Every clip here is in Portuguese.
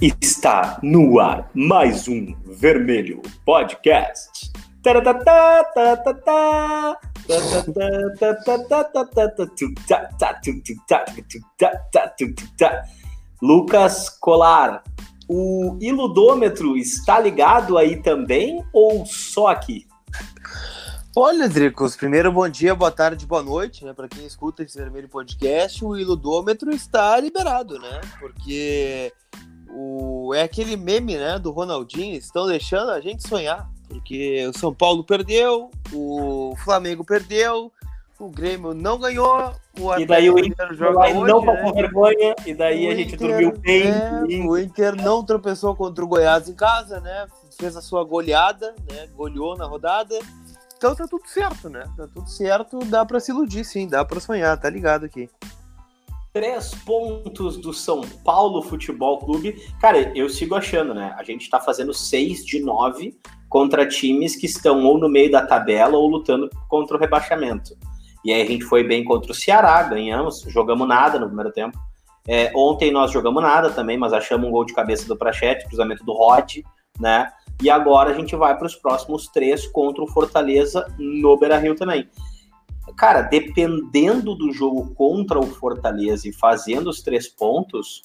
Está no ar mais um Vermelho Podcast. Lucas Colar, o iludômetro está ligado aí também ou só aqui? Olha, Dricos, primeiro bom dia, boa tarde, boa noite, né? Para quem escuta esse vermelho podcast, o iludômetro está liberado, né? Porque o, é aquele meme, né, do Ronaldinho, estão deixando a gente sonhar, porque o São Paulo perdeu, o Flamengo perdeu, o Grêmio não ganhou, o e daí o Inter joga hoje, não né? passou vergonha, e daí o a gente Inter, dormiu bem. É, o Inter não tropeçou contra o Goiás em casa, né? Fez a sua goleada, né? Goleou na rodada. Então tá tudo certo, né? Tá tudo certo, dá para se iludir, sim, dá para sonhar, tá ligado aqui três pontos do São Paulo Futebol Clube. Cara, eu sigo achando, né? A gente tá fazendo seis de nove contra times que estão ou no meio da tabela ou lutando contra o rebaixamento. E aí a gente foi bem contra o Ceará, ganhamos, jogamos nada no primeiro tempo. É, ontem nós jogamos nada também, mas achamos um gol de cabeça do Prachete, cruzamento do Rod, né? E agora a gente vai para os próximos três contra o Fortaleza no Beira Rio também cara, dependendo do jogo contra o Fortaleza e fazendo os três pontos,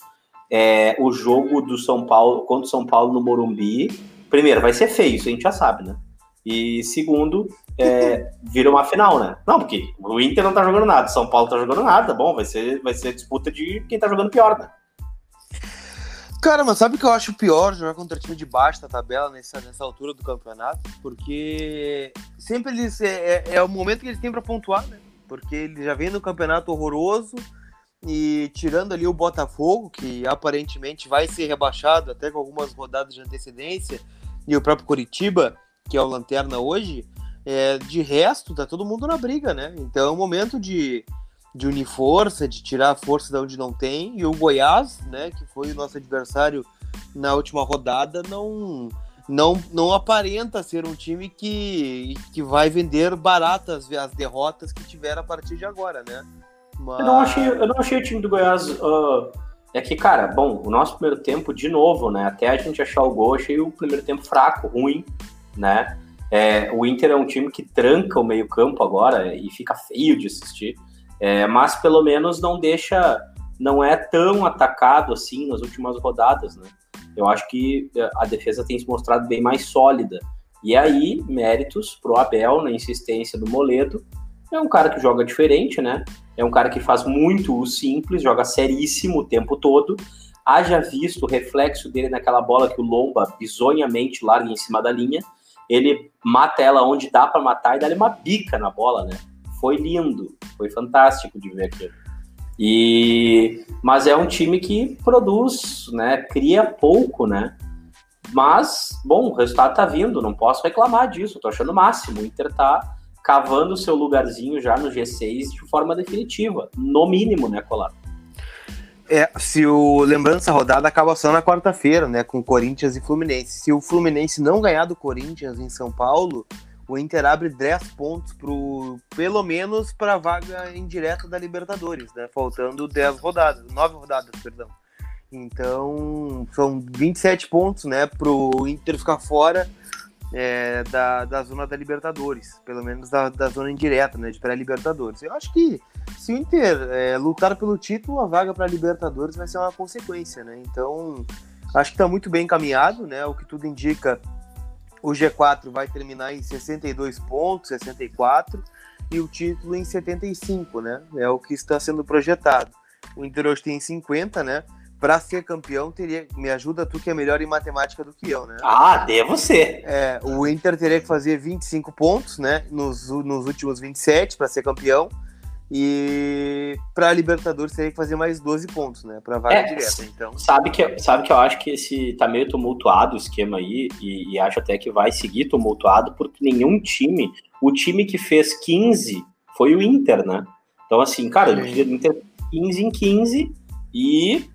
é, o jogo do São Paulo contra o São Paulo no Morumbi, primeiro, vai ser feio, isso a gente já sabe, né? E segundo, é, vira uma final, né? Não, porque o Inter não tá jogando nada, o São Paulo tá jogando nada, bom, vai ser, vai ser disputa de quem tá jogando pior, né? Cara, mas sabe o que eu acho pior jogar contra time de baixo da tabela nessa, nessa altura do campeonato? Porque sempre eles. É, é, é o momento que eles têm para pontuar, né? Porque ele já vem no campeonato horroroso e tirando ali o Botafogo, que aparentemente vai ser rebaixado até com algumas rodadas de antecedência, e o próprio Curitiba, que é o Lanterna hoje, é, de resto, tá todo mundo na briga, né? Então é um momento de de unir força, de tirar a força de onde não tem. E o Goiás, né, que foi o nosso adversário na última rodada, não não, não aparenta ser um time que, que vai vender baratas as derrotas que tiver a partir de agora, né? Mas... Eu, não achei, eu não achei o time do Goiás. Uh, é que, cara, bom, o nosso primeiro tempo, de novo, né? Até a gente achar o gol, achei o primeiro tempo fraco, ruim, né? É, o Inter é um time que tranca o meio-campo agora e fica feio de assistir. É, mas pelo menos não deixa, não é tão atacado assim nas últimas rodadas, né? Eu acho que é, a defesa tem se mostrado bem mais sólida. E aí, méritos pro Abel na insistência do Moledo. É um cara que joga diferente, né? É um cara que faz muito o simples, joga seríssimo o tempo todo. Haja visto o reflexo dele naquela bola que o Lomba bizonhamente larga em cima da linha. Ele mata ela onde dá para matar e dá-lhe uma bica na bola, né? Foi lindo, foi fantástico de ver aquilo. E mas é um time que produz, né, cria pouco, né? Mas, bom, o resultado tá vindo, não posso reclamar disso, tô achando o máximo. O Inter tá cavando seu lugarzinho já no G6 de forma definitiva, no mínimo, né, Colar? É, se o lembrando essa rodada acaba só na quarta-feira, né, com Corinthians e Fluminense. Se o Fluminense não ganhar do Corinthians em São Paulo, o Inter abre 10 pontos pro, pelo menos para a vaga indireta da Libertadores, né? Faltando 10 rodadas, 9 rodadas, perdão. Então, são 27 pontos, né, pro Inter ficar fora é, da, da zona da Libertadores, pelo menos da, da zona indireta, né, de pré-Libertadores. Eu acho que se o Inter é, lutar pelo título, a vaga para Libertadores vai ser uma consequência, né? Então, acho que está muito bem encaminhado, né? O que tudo indica, o G4 vai terminar em 62 pontos, 64, e o título em 75, né? É o que está sendo projetado. O Inter hoje tem 50, né? Para ser campeão, teria. Me ajuda tu que é melhor em matemática do que eu, né? Ah, devo ser. É, o Inter teria que fazer 25 pontos, né? Nos, nos últimos 27 para ser campeão. E para Libertadores teria que fazer mais 12 pontos, né? Para vaga é, direta. Então, sabe que sabe que eu acho que esse tá meio tumultuado o esquema aí e, e, acho até que vai seguir tumultuado porque nenhum time, o time que fez 15 foi o Inter, né? Então assim, cara, o Inter 15 em 15 e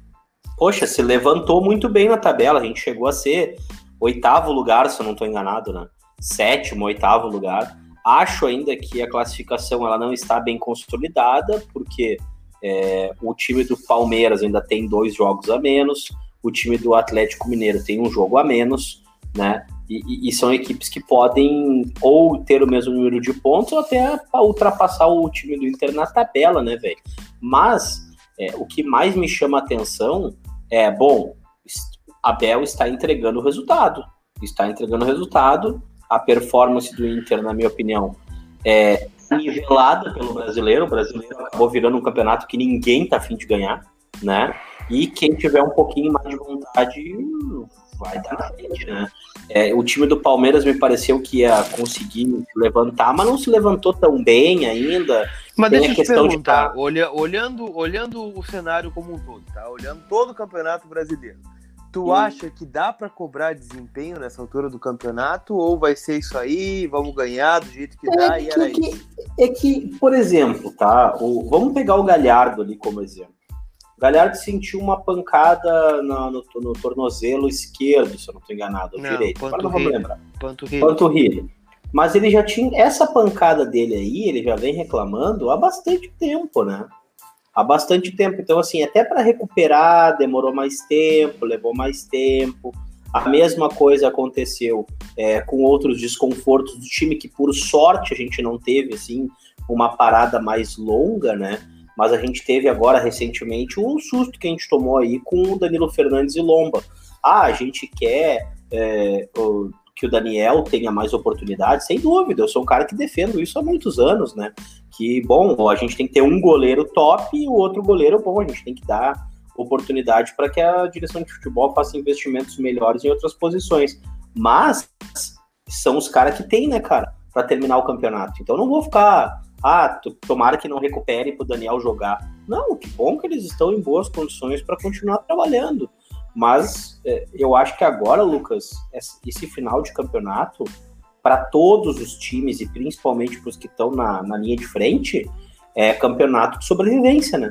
poxa, se levantou muito bem na tabela. A gente chegou a ser oitavo lugar, se eu não estou enganado, né? Sétimo, oitavo lugar Acho ainda que a classificação ela não está bem consolidada, porque é, o time do Palmeiras ainda tem dois jogos a menos, o time do Atlético Mineiro tem um jogo a menos, né? E, e, são equipes que podem ou ter o mesmo número de pontos ou até ultrapassar o time do Inter na tabela, né, velho? Mas é, o que mais me chama a atenção é, bom, Abel está entregando o resultado. Está entregando o resultado. A performance do Inter, na minha opinião, é nivelada pelo brasileiro. O brasileiro acabou virando um campeonato que ninguém tá afim de ganhar, né? E quem tiver um pouquinho mais de vontade vai dar na frente, né? É, o time do Palmeiras me pareceu que ia conseguir levantar, mas não se levantou tão bem ainda. Mas Tem deixa eu te perguntar, de... olha, olhando, olhando o cenário como um todo, tá? Olhando todo o campeonato brasileiro, tu acha que dá para cobrar desempenho nessa altura do campeonato ou vai ser isso aí, vamos ganhar do jeito que é dá que, e era é que, isso? É que, por exemplo, tá? O, vamos pegar o Galhardo ali como exemplo. O Galhardo sentiu uma pancada no, no, no, tornozelo esquerdo, se eu não estou enganado, não, direito. Agora não vamos lembrar. Panturrilha. Panturrilha. Mas ele já tinha. Essa pancada dele aí, ele já vem reclamando há bastante tempo, né? Há bastante tempo. Então, assim, até para recuperar demorou mais tempo, levou mais tempo. A mesma coisa aconteceu é, com outros desconfortos do time, que por sorte a gente não teve, assim, uma parada mais longa, né? mas a gente teve agora recentemente um susto que a gente tomou aí com o Danilo Fernandes e Lomba. Ah, a gente quer é, que o Daniel tenha mais oportunidades, sem dúvida, eu sou um cara que defendo isso há muitos anos, né? Que, bom, a gente tem que ter um goleiro top e o outro goleiro, bom, a gente tem que dar oportunidade para que a direção de futebol faça investimentos melhores em outras posições. Mas são os caras que tem, né, cara, para terminar o campeonato. Então não vou ficar ah, tomara que não recuperem para o Daniel jogar. Não, que bom que eles estão em boas condições para continuar trabalhando. Mas é, eu acho que agora, Lucas, esse final de campeonato, para todos os times e principalmente para os que estão na, na linha de frente, é campeonato de sobrevivência, né?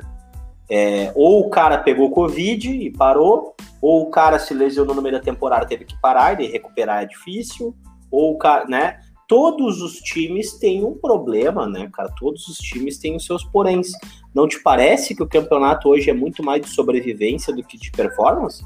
É, ou o cara pegou Covid e parou, ou o cara se lesionou no meio da temporada teve que parar e recuperar é difícil, ou o cara, né? todos os times têm um problema, né, cara? Todos os times têm os seus poréns. Não te parece que o campeonato hoje é muito mais de sobrevivência do que de performance?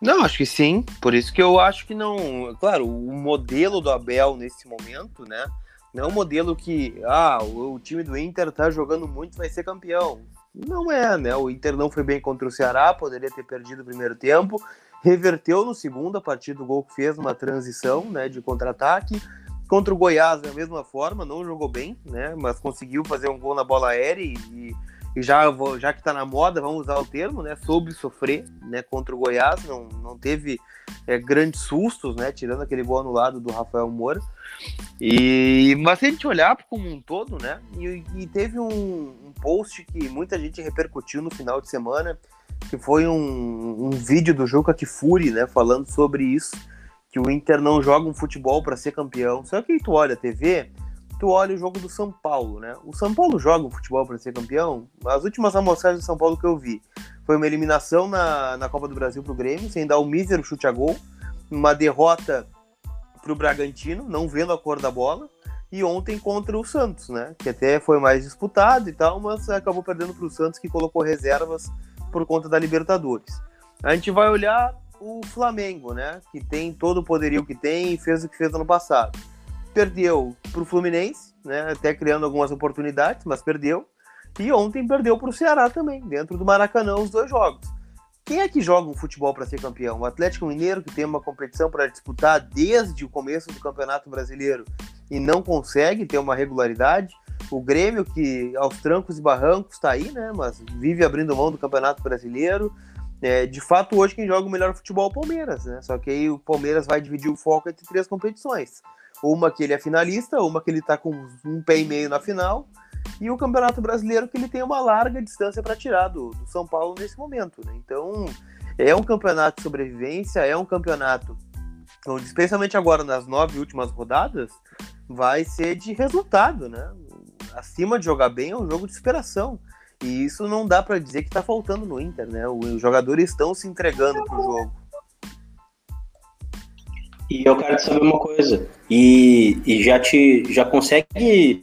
Não, acho que sim. Por isso que eu acho que não. Claro, o modelo do Abel nesse momento, né? Não é um modelo que, ah, o, time do Inter tá jogando muito, vai ser campeão. Não é, né? O Inter não foi bem contra o Ceará, poderia ter perdido o primeiro tempo, reverteu no segundo a partir do gol que fez, uma transição, né, de contra-ataque Contra o Goiás, da mesma forma, não jogou bem, né? Mas conseguiu fazer um gol na bola aérea e, e já, já que está na moda, vamos usar o termo, né? Soube sofrer, né? Contra o Goiás, não, não teve é, grandes sustos, né? Tirando aquele gol anulado do Rafael Moura. E, mas se a gente olhar como um todo, né? E, e teve um, um, post que muita gente repercutiu no final de semana, que foi um, um vídeo do Juca Kifuri, né? Falando sobre isso que o Inter não joga um futebol para ser campeão. Só que tu olha a TV, tu olha o jogo do São Paulo, né? O São Paulo joga um futebol para ser campeão. As últimas amostragens do São Paulo que eu vi foi uma eliminação na, na Copa do Brasil pro Grêmio, sem dar o um mísero chute a gol, uma derrota pro Bragantino, não vendo a cor da bola, e ontem contra o Santos, né? Que até foi mais disputado e tal, mas acabou perdendo pro Santos que colocou reservas por conta da Libertadores. A gente vai olhar o Flamengo, né? Que tem todo o poderio que tem e fez o que fez ano passado. Perdeu para o Fluminense, né? Até criando algumas oportunidades, mas perdeu. E ontem perdeu para o Ceará também, dentro do Maracanã, os dois jogos. Quem é que joga um futebol para ser campeão? O Atlético Mineiro, que tem uma competição para disputar desde o começo do Campeonato Brasileiro e não consegue ter uma regularidade. O Grêmio, que aos trancos e barrancos está aí, né? Mas vive abrindo mão do Campeonato Brasileiro. É, de fato, hoje quem joga o melhor futebol é o Palmeiras, né? Só que aí o Palmeiras vai dividir o foco entre três competições. Uma que ele é finalista, uma que ele tá com um pé e meio na final, e o Campeonato Brasileiro que ele tem uma larga distância para tirar do, do, São Paulo nesse momento, né? Então, é um campeonato de sobrevivência, é um campeonato onde, especialmente agora nas nove últimas rodadas, vai ser de resultado, né? Acima de jogar bem é um jogo de superação. E isso não dá para dizer que tá faltando no Inter, né? Os jogadores estão se entregando pro jogo. E eu quero te saber uma coisa. E, e já te já consegue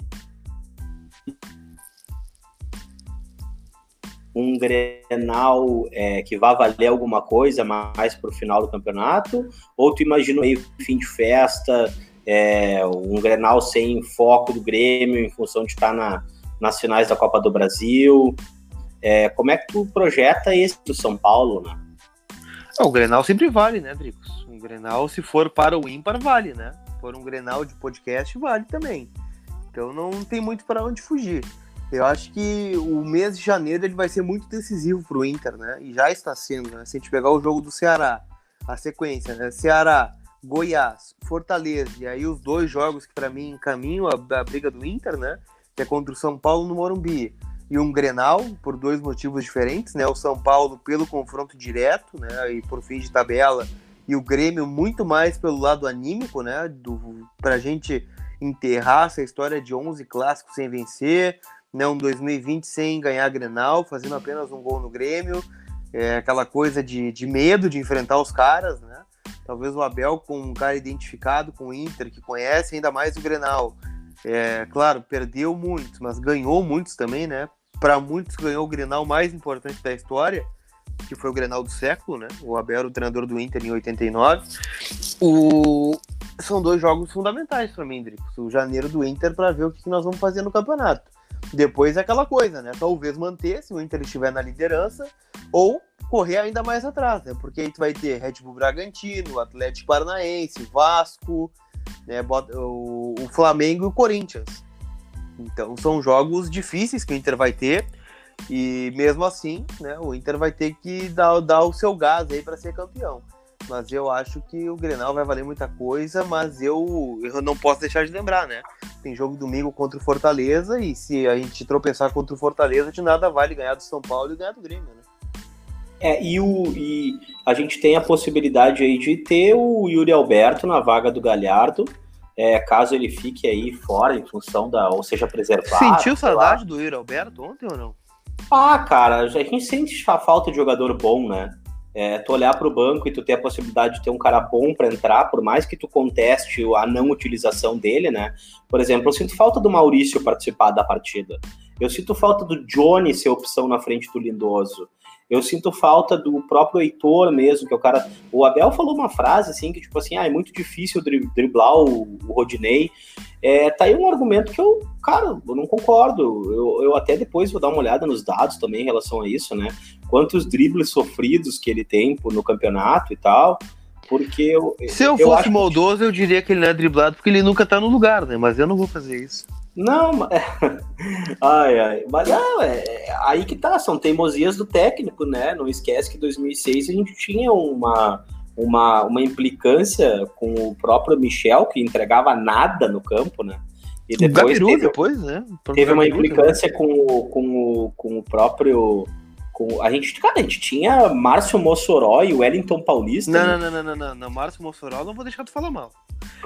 um Grenal é, que vá valer alguma coisa mais para o final do campeonato? Ou tu imagina meio fim de festa, é, um Grenal sem foco do Grêmio em função de estar na, nas finais da Copa do Brasil? É, como é que tu projeta esse do São Paulo, né? o Grenal sempre vale, né, Dricos? Grenal, se for para o ímpar, vale, né? Se for um Grenal de podcast, vale também. Então não tem muito para onde fugir. Eu acho que o mês de janeiro ele vai ser muito decisivo para o Inter, né? E já está sendo, né? Se a gente pegar o jogo do Ceará, a sequência, né? Ceará, Goiás, Fortaleza, e aí os dois jogos que para mim encaminham a, a, briga do Inter, né? Que é contra o São Paulo no Morumbi e um Grenal, por dois motivos diferentes, né? O São Paulo pelo confronto direto, né? E por fim de tabela, e o Grêmio muito mais pelo lado anímico, né? Do, pra gente enterrar essa história de 11 clássicos sem vencer, né, um 2020 sem ganhar Grenal, fazendo apenas um gol no Grêmio, é, aquela coisa de, de medo de enfrentar os caras, né? Talvez o Abel com um cara identificado com o Inter, que conhece ainda mais o Grenal. É, claro, perdeu muitos, mas ganhou muitos também, né? Para muitos ganhou o Grenal mais importante da história, que foi o Grenal do século, né? O Abel o treinador do Inter em 89. O... São dois jogos fundamentais para mim, Dricos. O janeiro do Inter para ver o que nós vamos fazer no campeonato. Depois é aquela coisa, né? Talvez manter se o Inter estiver na liderança ou correr ainda mais atrás, né? Porque aí tu vai ter Red Bull Bragantino, Atlético Paranaense, Vasco, né? o Flamengo e o Corinthians. Então são jogos difíceis que o Inter vai ter e mesmo assim, né? O Inter vai ter que dar, dar o seu gás aí para ser campeão mas eu acho que o Grenal vai valer muita coisa, mas eu, eu não posso deixar de lembrar, né? Tem jogo domingo contra o Fortaleza e se a gente tropeçar contra o Fortaleza, de nada vale ganhar do São Paulo e ganhar do Grêmio, né? É, e, o, e a gente tem a possibilidade aí de ter o Yuri Alberto na vaga do Galhardo, é, caso ele fique aí fora em função da, ou seja, preservado. Sentiu saudade do Yuri Alberto ontem ou não? Ah, cara, a gente sente a falta de jogador bom, né? É, tu olhar para o banco e tu ter a possibilidade de ter um cara bom para entrar, por mais que tu conteste a não utilização dele, né? Por exemplo, eu sinto falta do Maurício participar da partida. Eu sinto falta do Johnny ser opção na frente do Lindoso. Eu sinto falta do próprio Heitor mesmo, que é o cara. O Abel falou uma frase assim, que tipo assim, ah, é muito difícil driblar o, o Rodinei. É, tá aí um argumento que eu, cara, eu não concordo. Eu, eu até depois vou dar uma olhada nos dados também em relação a isso, né? Quantos dribles sofridos que ele tem no campeonato e tal. Porque eu. Se eu, eu fosse maldoso, que... eu diria que ele não é driblado porque ele nunca tá no lugar, né? Mas eu não vou fazer isso. Não, ai, ai, mas não, é, é, aí que tá, são teimosias do técnico, né? Não esquece que em 2006 a gente tinha uma, uma, uma implicância com o próprio Michel, que entregava nada no campo, né? E depois, o teve, depois né? Teve uma implicância com, o, com, o, com o próprio com, a gente, cara, a gente tinha Márcio Mossoró e Wellington Paulista. Não, né? não, não, não, não, não, Márcio Mossoró não vou deixar tu falar mal.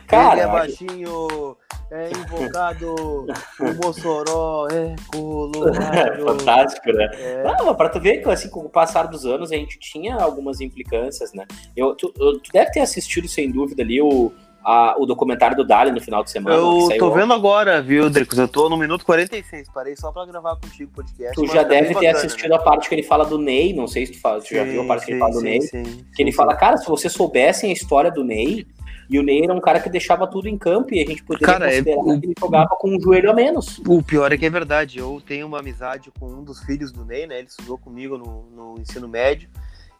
Cara, Ele é baixinho, é invocado, o Mossoró é colorado. Fantástico, né? É. Não, pra tu ver que assim, com o passar dos anos a gente tinha algumas implicâncias, né? Eu, tu, tu deve ter assistido, sem dúvida, ali o a, o documentário do Dali no final de semana. Eu tô vendo agora, viu, Dricos? Eu tô no minuto 46, parei só pra gravar contigo o podcast. Tu já tá deve ter bacana, assistido né? a parte que ele fala do Ney, não sei se tu, fala, tu sim, já viu a parte sim, que ele fala do sim, Ney. que ele fala, cara, se vocês soubessem a história do Ney, e o Ney era um cara que deixava tudo em campo e a gente poderia cara, é considerar é, que ele jogava com um joelho a menos. O pior é que é verdade. Eu tenho uma amizade com um dos filhos do Ney, né? Ele estudou comigo no, no ensino médio.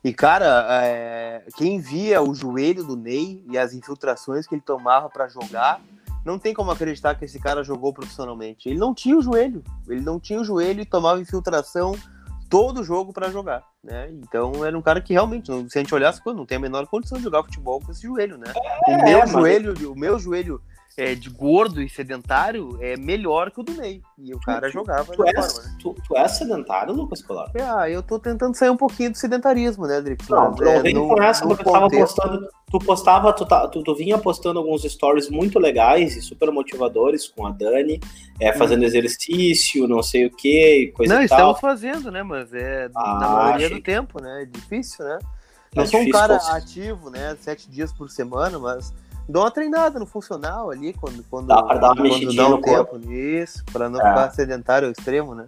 E, cara, é, quem via o joelho do Ney e as infiltrações que ele tomava para jogar, não tem como acreditar que esse cara jogou profissionalmente. Ele não tinha o joelho, ele não tinha o joelho e tomava infiltração todo jogo para jogar, né? Então era um cara que realmente, se a gente olhasse, não tem a menor condição de jogar futebol com esse joelho, né? É, o meu joelho, o meu joelho é, de gordo e sedentário é melhor que o do Ney. E o cara tu, jogava tu, és, forma, né? tu, tu é sedentário, Lucas Colar? É, ah, eu tô tentando sair um pouquinho do sedentarismo, né, Drick? Não, não é, vem no, com essa, porque tu tava postando, tu postava, tu, tá, tu, tu, vinha postando alguns stories muito legais e super motivadores com a Dani, é, fazendo hum. exercício, não sei o que, coisa não, e tal. Não, estamos fazendo, né, mas é ah, na maioria achei... do tempo, né, é difícil, né? Eu é sou um cara ativo, né, sete dias por semana, mas dou uma treinada no funcional ali, quando, quando, dá pra dar uma quando dá um tempo nisso, pra não é. ficar sedentário ao extremo, né?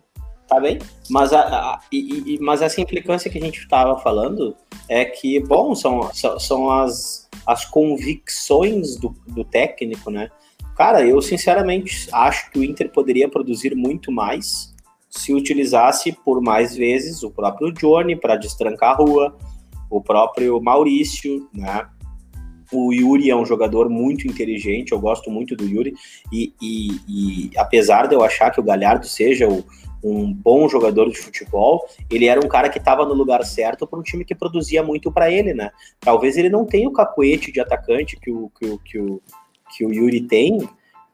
tá bem. Mas, a, a e, e, mas essa implicância que a gente estava falando é que, bom, são, são as, as convicções do, do técnico, né? Cara, eu sinceramente acho que o Inter poderia produzir muito mais se utilizasse por mais vezes o próprio Johnny para destrancar a rua, o próprio Maurício, né? O Yuri é um jogador muito inteligente, eu gosto muito do Yuri, e, e, e apesar de eu achar que o Galhardo seja o, um bom jogador de futebol, ele era um cara que estava no lugar certo para um time que produzia muito para ele, né? Talvez ele não tenha o cacuete de atacante que o, que o, que o, que o Yuri tem,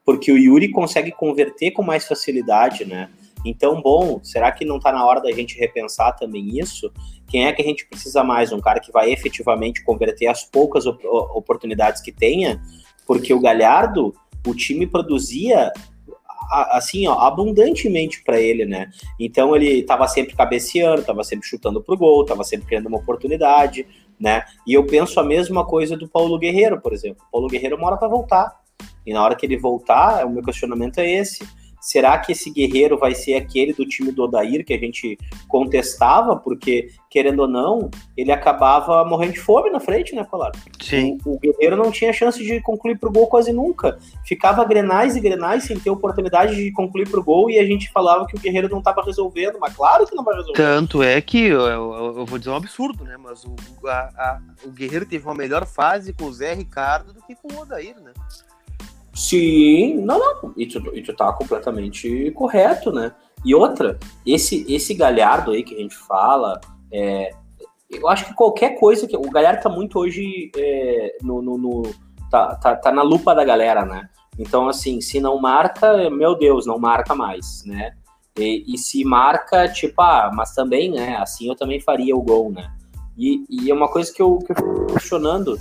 porque o Yuri consegue converter com mais facilidade, né? Então, bom, será que não está na hora da gente repensar também isso? Quem é que a gente precisa mais? Um cara que vai efetivamente converter as poucas op oportunidades que tenha? Porque o Galhardo, o time produzia assim, ó, abundantemente para ele, né? Então ele estava sempre cabeceando, estava sempre chutando pro gol, estava sempre criando uma oportunidade, né? E eu penso a mesma coisa do Paulo Guerreiro, por exemplo. O Paulo Guerreiro mora para voltar. E na hora que ele voltar, o meu questionamento é esse Será que esse guerreiro vai ser aquele do time do Odair que a gente contestava? Porque, querendo ou não, ele acabava morrendo de fome na frente, né, Colar? Sim. O, o, guerreiro não tinha chance de concluir pro gol quase nunca. Ficava grenais e grenais sem ter oportunidade de concluir pro gol e a gente falava que o guerreiro não estava resolvendo, mas claro que não vai resolver. Tanto é que, eu, eu, eu vou dizer um absurdo, né? Mas o, a, a, o guerreiro teve uma melhor fase com o Zé Ricardo do que com o Odair, né? Sim, não, não. E tu, e tu tá completamente correto, né? E outra, esse, esse Galhardo aí que a gente fala, é, eu acho que qualquer coisa que. O Galhardo tá muito hoje é, no. no, no tá, tá, tá, na lupa da galera, né? Então, assim, se não marca, meu Deus, não marca mais, né? E, e se marca, tipo, ah, mas também, né? Assim eu também faria o gol, né? E, e é uma coisa que eu, que eu fico questionando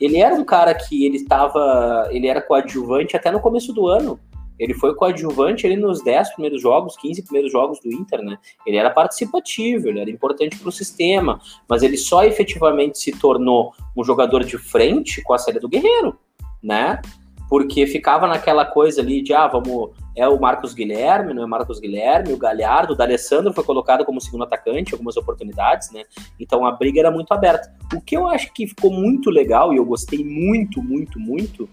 ele era um cara que ele estava, ele era coadjuvante até no começo do ano. Ele foi coadjuvante ele nos 10 primeiros jogos, 15 primeiros jogos do Inter, né? Ele era participativo, ele era importante para o sistema, mas ele só efetivamente se tornou um jogador de frente com a série do Guerreiro, né? Porque ficava naquela coisa ali de, ah, vamos, é o Marcos Guilherme, não é Marcos Guilherme, o Galhardo, o D'Alessandro foi colocado como segundo atacante, algumas oportunidades, né? Então a briga era muito aberta. O que eu acho que ficou muito legal e eu gostei muito, muito, muito,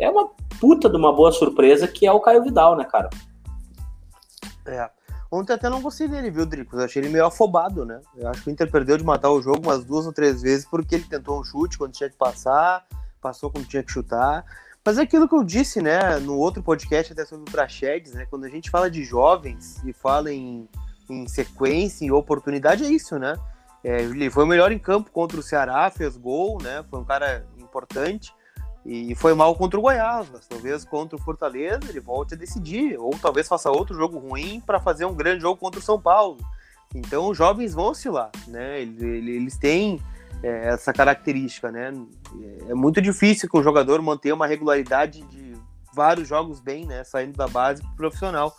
é uma puta de uma boa surpresa que é o Caio Vidal, né, cara? É. Ontem até não gostei dele, viu, Drico? Eu achei ele meio afobado, né? Eu acho que o Inter perdeu de matar o jogo umas duas ou três vezes porque ele tentou um chute quando tinha que passar, passou quando tinha que chutar. Mas é aquilo que eu disse, né, no outro podcast até sobre o Praxedes, né, quando a gente fala de jovens e fala em, em sequência, em oportunidade, é isso, né? É, ele foi o melhor em campo contra o Ceará, fez gol, né? Foi um cara importante e foi mal contra o Goiás, mas talvez contra o Fortaleza ele volte a decidir, ou talvez faça outro jogo ruim para fazer um grande jogo contra o São Paulo. Então os jovens vão oscilar, né? Eles têm é, essa característica, né? É muito difícil que o jogador mantenha uma regularidade de vários jogos bem, né? Saindo da base pro profissional.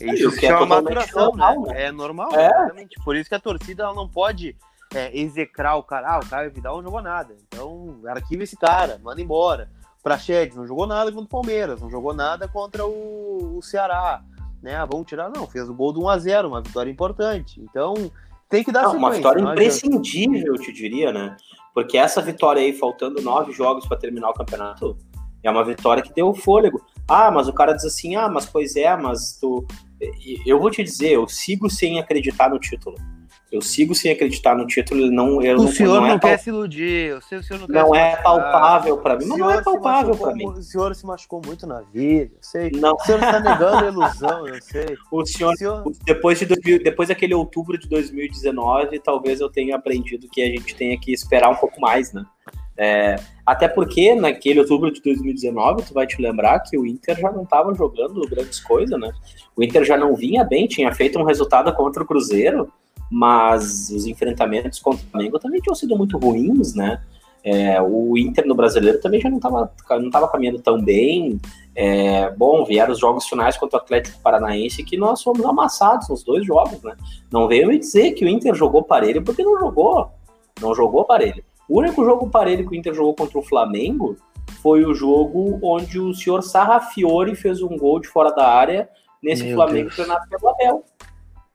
É isso que é uma maturação, normal, né? né? É normal, é. exatamente. Por isso que a torcida ela não pode é, execrar o cara. Ah, o Caio Vidal não jogou nada. Então, arquiva esse cara, manda embora. Praxedes não jogou nada contra o Palmeiras, não jogou nada contra o, o Ceará. Né? Ah, vamos tirar, não. Fez o gol do 1x0, uma vitória importante. Então, tem que dar não, Uma vitória imprescindível, eu te diria, né? Porque essa vitória aí, faltando nove jogos para terminar o campeonato, é uma vitória que deu fôlego. Ah, mas o cara diz assim: ah, mas pois é, mas tu. Eu vou te dizer, eu sigo sem acreditar no título. Eu sigo sem acreditar no título. Ele não, eu o não, senhor não, não é quer se iludir. O senhor, não, não é palpável para mim. Não é palpável para mim. O senhor se machucou muito na vida. Eu sei. Não. O senhor está negando a ilusão. Eu sei. O senhor, o senhor... depois de 2000, depois daquele outubro de 2019, talvez eu tenha aprendido que a gente tenha que esperar um pouco mais, né? É, até porque naquele outubro de 2019, tu vai te lembrar que o Inter já não estava jogando grandes coisas, né? O Inter já não vinha bem, tinha feito um resultado contra o Cruzeiro mas os enfrentamentos contra o Flamengo também tinham sido muito ruins, né? É, o Inter no brasileiro também já não estava não tava caminhando tão bem. É, bom, vieram os jogos finais contra o Atlético Paranaense que nós fomos amassados nos dois jogos, né? Não veio me dizer que o Inter jogou parelho porque não jogou. Não jogou parelho. O único jogo parelho que o Inter jogou contra o Flamengo foi o jogo onde o senhor Sarrafiore fez um gol de fora da área nesse Meu Flamengo treinado pelo Abel.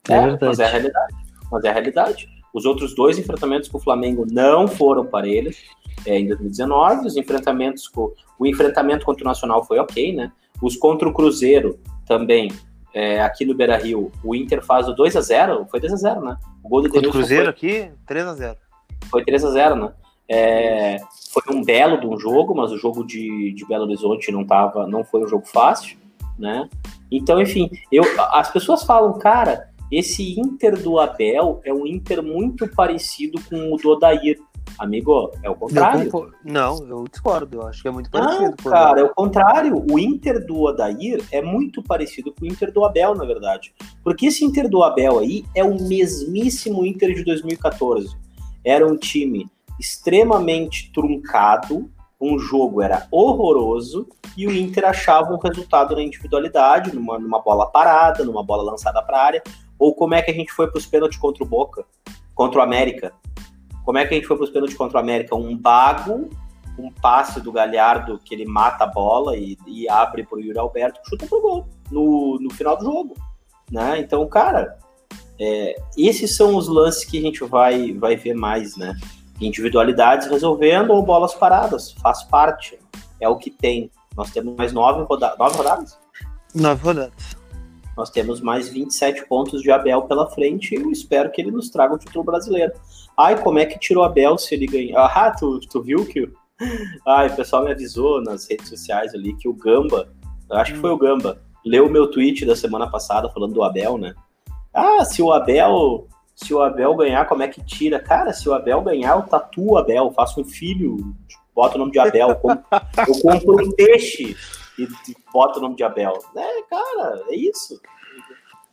É, é mas é a realidade. Mas é a realidade. Os outros dois enfrentamentos com o Flamengo não foram parelhos é, em 2019. Os enfrentamentos com, o enfrentamento contra o Nacional foi ok, né? Os contra o Cruzeiro também, é, aqui no Beira Rio, o Inter faz o 2 a 0 foi 2 a 0 né? O gol do Contra o Cruzeiro foi, aqui, 3 a 0 Foi 3 a 0 né? É, foi um belo de um jogo, mas o jogo de, de Belo Horizonte não, tava, não foi um jogo fácil, né? Então, enfim, eu, as pessoas falam, cara, esse Inter do Abel é um Inter muito parecido com o do Odair. Amigo, é o contrário. Eu não, eu discordo. Eu acho que é muito parecido. Não, cara, é o contrário. O Inter do Odair é muito parecido com o Inter do Abel, na verdade. Porque esse Inter do Abel aí é o mesmíssimo Inter de 2014. Era um time extremamente truncado, um jogo era horroroso e o Inter achava um resultado na individualidade, numa, numa bola parada, numa bola lançada para a área. Ou como é que a gente foi para os pênaltis contra o Boca, contra o América? Como é que a gente foi para os pênaltis contra o América? Um bago, um passe do Galhardo que ele mata a bola e, e abre para o Yuri Alberto, chuta pro gol no, no final do jogo. Né? Então, cara, é, esses são os lances que a gente vai, vai ver mais, né? Individualidades resolvendo ou bolas paradas, faz parte. É o que tem. Nós temos mais nove, roda nove rodadas? Nove rodadas. Nós temos mais 27 pontos de Abel pela frente e eu espero que ele nos traga o título brasileiro. Ai, como é que tirou Abel se ele ganhar? Ah, tu, tu viu que. Ai, o pessoal me avisou nas redes sociais ali que o Gamba, acho que foi o Gamba, leu o meu tweet da semana passada falando do Abel, né? Ah, se o Abel. Se o Abel ganhar, como é que tira? Cara, se o Abel ganhar, eu tatuo o Abel, faço um filho, boto o nome de Abel, eu compro, eu compro um peixe e, boto o nome de Abel. É, cara, é isso.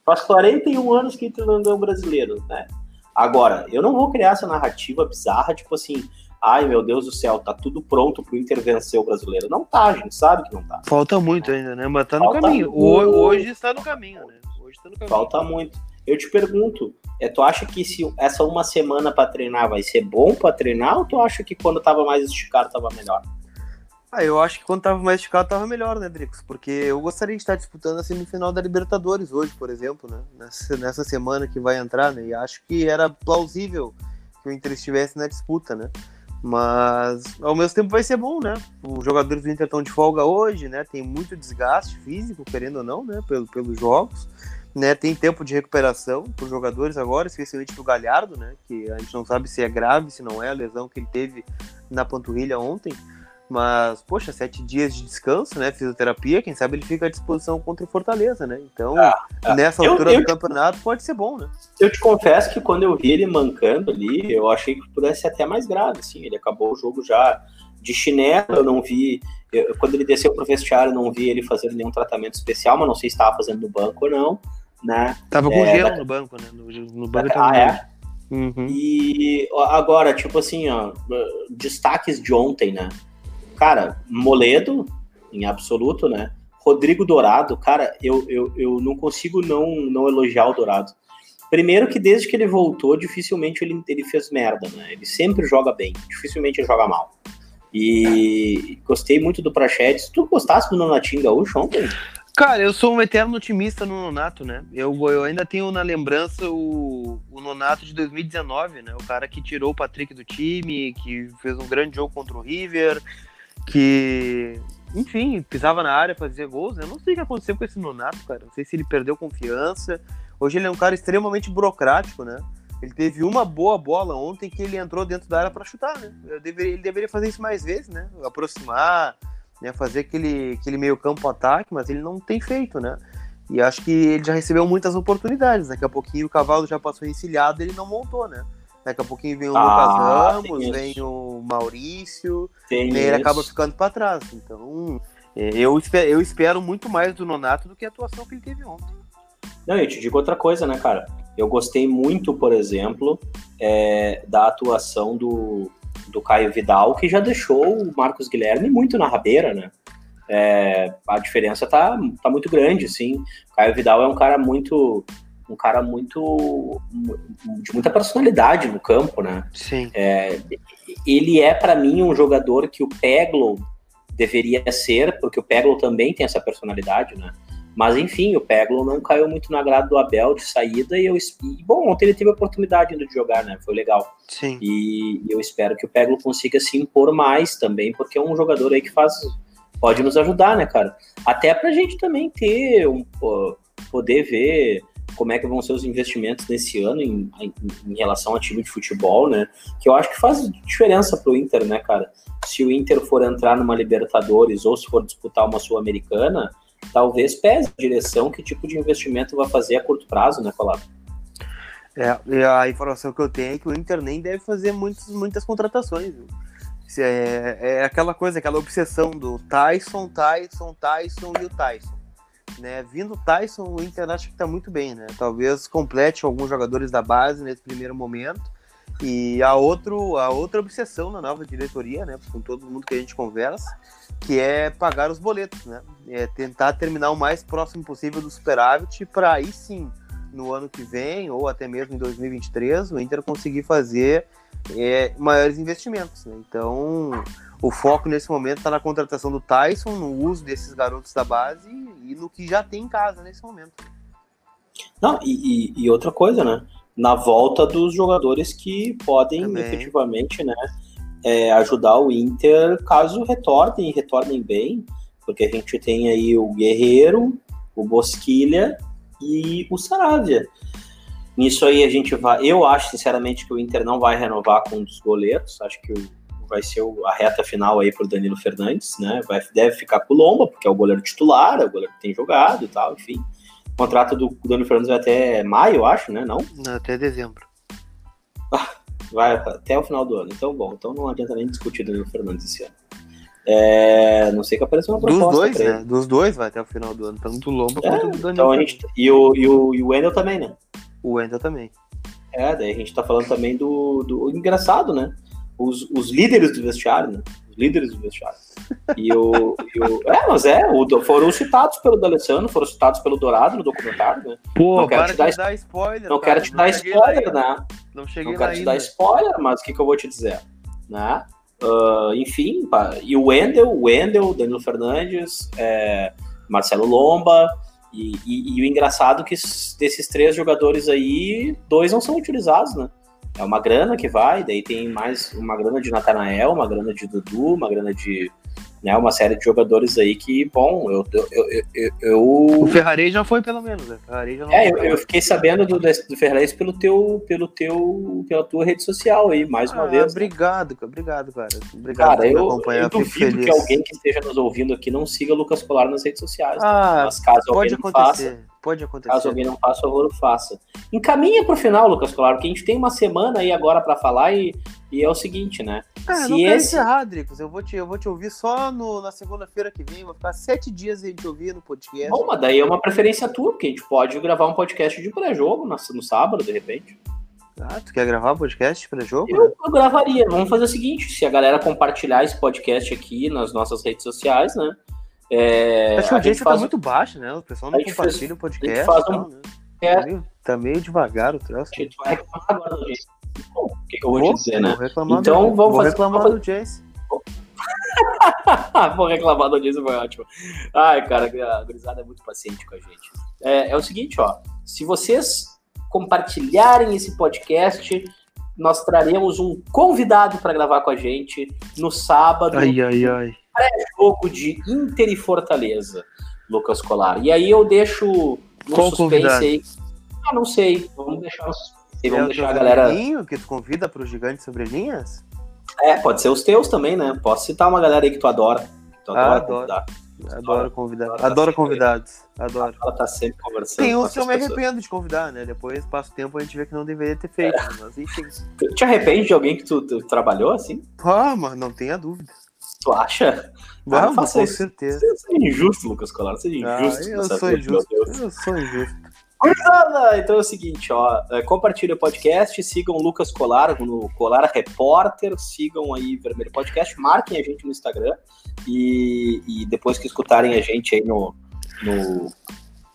Faz 41 anos que entra no brasileiro, né? Agora, eu não vou criar essa narrativa bizarra, tipo assim, ai meu Deus do céu, tá tudo pronto pro Inter vencer o brasileiro. Não tá, a gente sabe que não tá. Falta muito ainda, né? Mas tá no Falta caminho. Muito. Hoje está no caminho, né? Hoje tá no caminho. Falta muito. Eu te pergunto, é, tu acha que se essa uma semana para treinar vai ser bom para treinar ou tu acha que quando tava mais esticado tava melhor? Ah, eu acho que quando tava mais esticado tava melhor, né, Drix? Porque eu gostaria de estar disputando a semifinal da Libertadores hoje, por exemplo, né? Nessa, nessa semana que vai entrar, né? E acho que era plausível que o Inter estivesse na disputa, né? Mas ao mesmo tempo vai ser bom, né? Os jogadores do Inter estão de folga hoje, né? Tem muito desgaste físico, querendo ou não, né? Pelo, pelos jogos. Né, tem tempo de recuperação para os jogadores agora, especialmente o Galhardo, né, que a gente não sabe se é grave, se não é a lesão que ele teve na panturrilha ontem. Mas, poxa, sete dias de descanso, né? Fisioterapia, quem sabe ele fica à disposição contra o Fortaleza, né? Então, ah, ah. nessa altura eu, eu, do campeonato, pode ser bom, né? Eu te confesso que quando eu vi ele mancando ali, eu achei que pudesse ser até mais grave, assim. Ele acabou o jogo já de chinelo, eu não vi. Eu, quando ele desceu pro vestiário, eu não vi ele fazendo nenhum tratamento especial, mas não sei se estava fazendo no banco ou não, né? Tava com é, gelo da... no banco, né? No, no banco ah, é? Uhum. E agora, tipo assim, ó, destaques de ontem, né? Cara, Moledo, em absoluto, né? Rodrigo Dourado, cara, eu, eu, eu não consigo não, não elogiar o Dourado. Primeiro que desde que ele voltou, dificilmente ele, ele fez merda, né? Ele sempre joga bem, dificilmente ele joga mal. E gostei muito do Prachetes. Tu gostasse do Nonatinho Gaúcho ontem? Cara, eu sou um eterno otimista no Nonato, né? Eu, eu ainda tenho na lembrança o, o Nonato de 2019, né? O cara que tirou o Patrick do time, que fez um grande jogo contra o River, que, enfim, pisava na área, fazia gols. Eu não sei o que aconteceu com esse Nonato, cara. Não sei se ele perdeu confiança. Hoje ele é um cara extremamente burocrático, né? Ele teve uma boa bola ontem que ele entrou dentro da área para chutar, né? Deveria, ele deveria fazer isso mais vezes, né? Aproximar, né? fazer aquele, aquele meio campo ataque, mas ele não tem feito, né? E acho que ele já recebeu muitas oportunidades. Daqui a pouquinho o cavalo já passou encilhado e ele não montou, né? Daqui a pouquinho vem o ah, Lucas Ramos, vem o Maurício, tem e ele acaba ficando para trás. Então, é, eu espero, eu espero muito mais do Nonato do que a atuação que ele teve ontem. Não, eu te digo outra coisa, né, cara? Eu gostei muito, por exemplo, é, da atuação do, do Caio Vidal, que já deixou o Marcos Guilherme muito na rabeira, né? É, a diferença tá, tá muito grande, sim. O Caio Vidal é um cara muito um cara muito de muita personalidade no campo, né? Sim. É, ele é para mim um jogador que o Peglo deveria ser, porque o Peglo também tem essa personalidade, né? Mas enfim, o Peglo não caiu muito na grada do Abel de saída e eu e, bom, ontem ele teve a oportunidade ainda de jogar, né? Foi legal. Sim. E, eu espero que o Peglo consiga se impor mais também, porque é um jogador aí que faz pode nos ajudar, né, cara? Até pra gente também ter um poder ver como é que vão ser os investimentos nesse ano em, em, em relação ao time de futebol, né? Que eu acho que faz diferença pro Inter, né, cara? Se o Inter for entrar numa Libertadores ou se for disputar uma Sul-Americana, talvez pese a direção que tipo de investimento vai fazer a curto prazo, né, Colado? É, a informação que eu tenho é que o Inter nem deve fazer muitos, muitas contratações. É, é aquela coisa, aquela obsessão do Tyson, Tyson, Tyson e o Tyson. Né? Vindo o Tyson, o Inter acho que está muito bem, né? Talvez complete alguns jogadores da base nesse primeiro momento. E a, outro, a outra obsessão na nova diretoria, né? Com todo mundo que a gente conversa, que é pagar os boletos, né? É tentar terminar o mais próximo possível do superávit para aí sim, no ano que vem, ou até mesmo em 2023, o Inter conseguir fazer é, maiores investimentos. Né? Então, o foco nesse momento está na contratação do Tyson, no uso desses garotos da base e no que já tem em casa nesse momento. Não, e, e, e outra coisa, né? Na volta dos jogadores que podem Também. efetivamente, né? É, ajudar o Inter caso retornem e retornem bem, porque a gente tem aí o Guerreiro, o Bosquilha e o Saravia. Nisso aí a gente vai. Eu acho, sinceramente, que o Inter não vai renovar com um dos goleiros. Acho que vai ser a reta final aí pro Danilo Fernandes, né? Vai, deve ficar com o Lomba, porque é o goleiro titular, é o goleiro que tem jogado e tal, enfim. O contrato do Danilo Fernandes vai até maio, eu acho, né? Não? Até dezembro. Vai até o final do ano. Então, bom, então não adianta nem discutir o Danilo Fernandes esse ano. É, não sei que apareceu uma proposta. Dos dois, né? Dos dois vai até o final do ano, tanto do Lomba é, quanto do Danilo. Então a gente, e, o, e, o, e o Wendel também, né? O Wendel também. É, daí a gente tá falando também do, do engraçado, né? Os, os líderes do vestiário, né? Os líderes do vestiário. E o, e o é, mas é, o, foram citados pelo D'Alessandro, foram citados pelo Dourado no documentário, né? Pô, não quero te dar, dar, spoiler. Não cara, quero te dar spoiler, né? Não cheguei Não quero te dar spoiler, mas o que, que eu vou te dizer? Né? Uh, enfim, pá, e o Wendel, o Wendel, Danilo Fernandes, é, Marcelo Lomba, e, e, e, o engraçado é que desses três jogadores aí, dois não são utilizados, né? É uma grana que vai, daí tem mais uma grana de Natanael, uma grana de Dudu, uma grana de né, uma série de jogadores aí que, bom, eu. eu, eu, eu. O Ferrari já foi, pelo menos, né? Ferrari já não é, eu, eu, fiquei sabendo do, do Ferrari pelo teu, pelo teu, pela tua rede social aí, mais uma ah, vez. Obrigado, né? obrigado, cara. Obrigado cara, eu, eu duvido que alguém que esteja nos ouvindo aqui não siga Lucas Colar nas redes sociais. Né? Ah? Mas caso pode alguém acontecer. Faça, pode acontecer. Caso alguém não faça, por favor, faça. Encaminha pro final, Lucas Colar, porque a gente tem uma semana aí agora para falar e e é o seguinte, né? Ah, se não esse... encerrar, Dricos. Eu vou te, eu vou te ouvir só no, na segunda-feira que vem. Vou ficar sete dias aí te ouvir no podcast. Bom, mas daí é uma preferência tua, porque a gente pode gravar um podcast de pré-jogo no, no sábado, de repente. Ah, tu quer gravar um podcast pré-jogo? Eu, eu, gravaria. Vamos fazer o seguinte: se a galera compartilhar esse podcast aqui nas nossas redes sociais, né? É, Acho que a audiência tá faz... tá muito baixa, né? O pessoal não compartilha o podcast. Faz um... Então, né? é. tá, meio, tá meio devagar o troço. A gente vai agora, gente. O que, que eu vou, vou, te dizer, né? Então do, vamos vou fazer. reclamar do Jace. vou reclamar do Jace, foi ótimo. Ai, cara, a gurizada é muito paciente com a gente. É, é o seguinte, ó. Se vocês compartilharem esse podcast, nós traremos um convidado para gravar com a gente no sábado. Ai, ai, ai. Pré-jogo de Inter e Fortaleza, Lucas Colar. E aí eu deixo no Qual suspense convidado? aí. Ah, não sei. Vamos deixar no suspense e vamos é deixar a galera. que tu convida para o Gigante Sobre Linhas? É, pode ser os teus também, né? Posso citar uma galera aí que tu adora. Que tu adora ah, adoro. Convidar. Adoro convidar. Adoro, adoro convidados. Adoro. Ela tá sempre conversando. Tem uns que eu me arrependo de convidar, né? Depois passa o tempo a gente vê que não deveria ter feito. É. Mas enfim. Tu te arrepende de alguém que tu, tu trabalhou assim? Ah, mas não tenha dúvida. Tu acha? Ah, com certeza. Você é injusto, Lucas Colar. Você é ah, injusto. Ah, eu sou injusto. Eu sou injusto. Gurizada, então é o seguinte, ó, é, compartilha o podcast, sigam o Lucas Colar no Colar Repórter, sigam aí Vermelho Podcast, marquem a gente no Instagram e, e depois que escutarem a gente aí no... no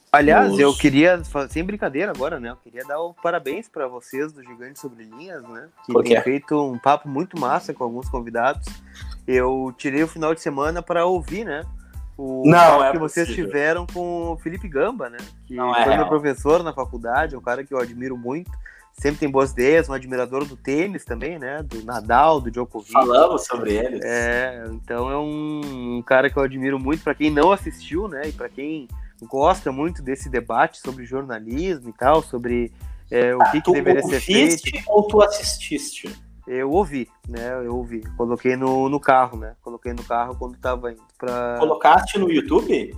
Aliás, nos... eu queria, sem brincadeira agora, né? Eu queria dar o parabéns para vocês do Gigante Sobre Linhas, né? Que tem feito um papo muito massa com alguns convidados. Eu tirei o final de semana para ouvir, né? O Não, é que vocês possível. tiveram com o Felipe Gamba, né? Que Não é foi meu real. professor na faculdade, é um cara que eu admiro muito. Sempre tem boas ideias, um admirador do tênis também, né? Do Nadal, do Djokovic. Falamos sobre eles. É, então é um, um cara que eu admiro muito para quem não assistiu, né? E para quem gosta muito desse debate sobre jornalismo e tal, sobre é, o que, que tu deveria ser ouviste feito. ou tu assististe? Eu ouvi, né? Eu ouvi. Coloquei no, no carro, né? Coloquei no carro quando tava indo pra. Colocaste no YouTube?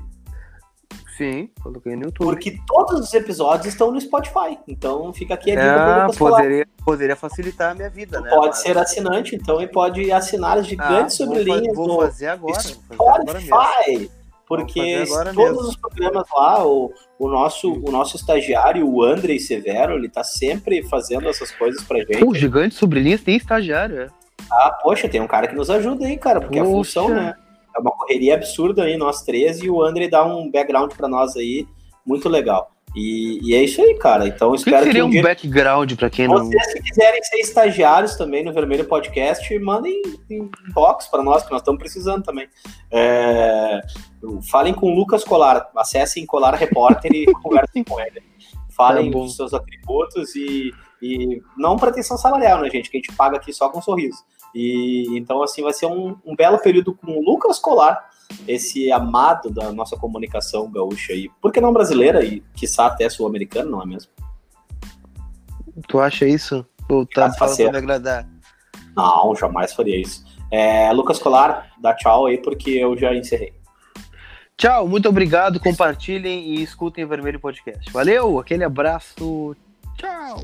Sim, coloquei no YouTube. Porque todos os episódios estão no Spotify. Então fica aqui a dica Colar. poderia, poderia facilitar a minha vida, Tu né? pode Mas- ser assinante, então, e pode assinar as Ah, gigantes vou, sobrelinhas fa- vou fazer agora. Vou fazer agora mesmo. Porque todos mesmo. os programas lá, o, o, nosso, o nosso estagiário, o Andrei Severo, ele tá sempre fazendo essas coisas pra gente. O gigante sobre linhas tem estagiário, é. Ah, poxa, tem um cara que nos ajuda aí, cara, porque a Poxa. função, né? É uma correria absurda aí, nós três, e o André dá um background pra nós aí, muito legal. E, e é isso aí, cara. Então espero que, seria um um background pra quem não. vocês que quiserem ser estagiários também no Vermelho Podcast, mandem inbox para nós, que nós estamos precisando também. É, falem com o Lucas Colar, acessem Colar Repórter e conversem com ele. Falem Tá dos seus atributos e, e não pretensão salarial, né, gente? Que a gente paga aqui só com sorriso. E então, assim, vai ser um, um belo período com o Lucas Colar, esse amado da nossa comunicação gaúcha aí. Por que não brasileira e, quiçá, até sul-americana, não é mesmo? Tu acha isso? Ou tá falando me agradar? Não, jamais faria isso. É, Lucas Colar, dá tchau aí, porque eu já encerrei. Tchau, muito obrigado. Compartilhem e escutem o Vermelho Podcast. Valeu, aquele abraço. Tchau.